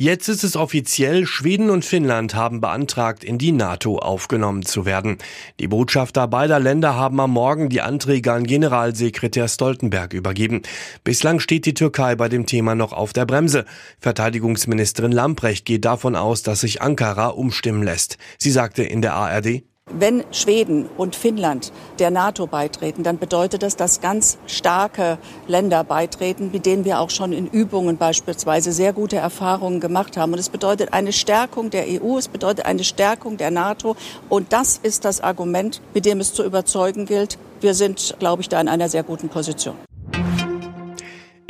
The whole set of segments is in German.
Jetzt ist es offiziell, Schweden und Finnland haben beantragt, in die NATO aufgenommen zu werden. Die Botschafter beider Länder haben am Morgen die Anträge an Generalsekretär Stoltenberg übergeben. Bislang steht die Türkei bei dem Thema noch auf der Bremse. Verteidigungsministerin Lamprecht geht davon aus, dass sich Ankara umstimmen lässt. Sie sagte in der ARD, wenn Schweden und Finnland der NATO beitreten, dann bedeutet das, dass ganz starke Länder beitreten, mit denen wir auch schon in Übungen beispielsweise sehr gute Erfahrungen gemacht haben. Und es bedeutet eine Stärkung der EU, es bedeutet eine Stärkung der NATO. Und das ist das Argument, mit dem es zu überzeugen gilt. Wir sind, glaube ich, da in einer sehr guten Position.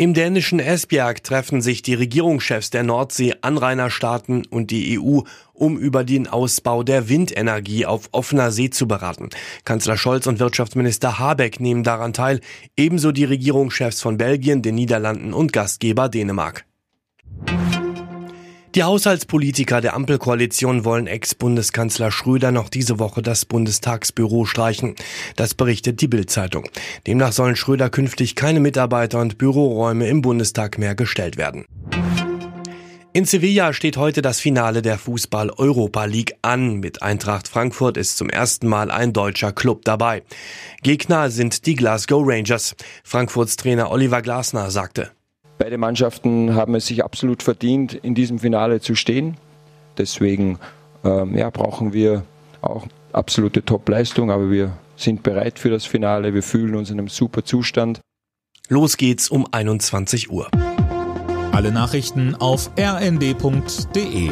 Im dänischen Esbjerg treffen sich die Regierungschefs der Nordsee, Anrainerstaaten und die EU, um über den Ausbau der Windenergie auf offener See zu beraten. Kanzler Scholz und Wirtschaftsminister Habeck nehmen daran teil, ebenso die Regierungschefs von Belgien, den Niederlanden und Gastgeber Dänemark. Die Haushaltspolitiker der Ampelkoalition wollen Ex-Bundeskanzler Schröder noch diese Woche das Bundestagsbüro streichen. Das berichtet die Bild-Zeitung. Demnach sollen Schröder künftig keine Mitarbeiter und Büroräume im Bundestag mehr gestellt werden. In Sevilla steht heute das Finale der Fußball-Europa League an. Mit Eintracht Frankfurt ist zum ersten Mal ein deutscher Club dabei. Gegner sind die Glasgow Rangers. Frankfurts Trainer Oliver Glasner sagte, Beide Mannschaften haben es sich absolut verdient, in diesem Finale zu stehen. Deswegen ähm, ja, brauchen wir auch absolute Top-Leistung, aber wir sind bereit für das Finale. Wir fühlen uns in einem super Zustand. Los geht's um 21 Uhr. Alle Nachrichten auf rnd.de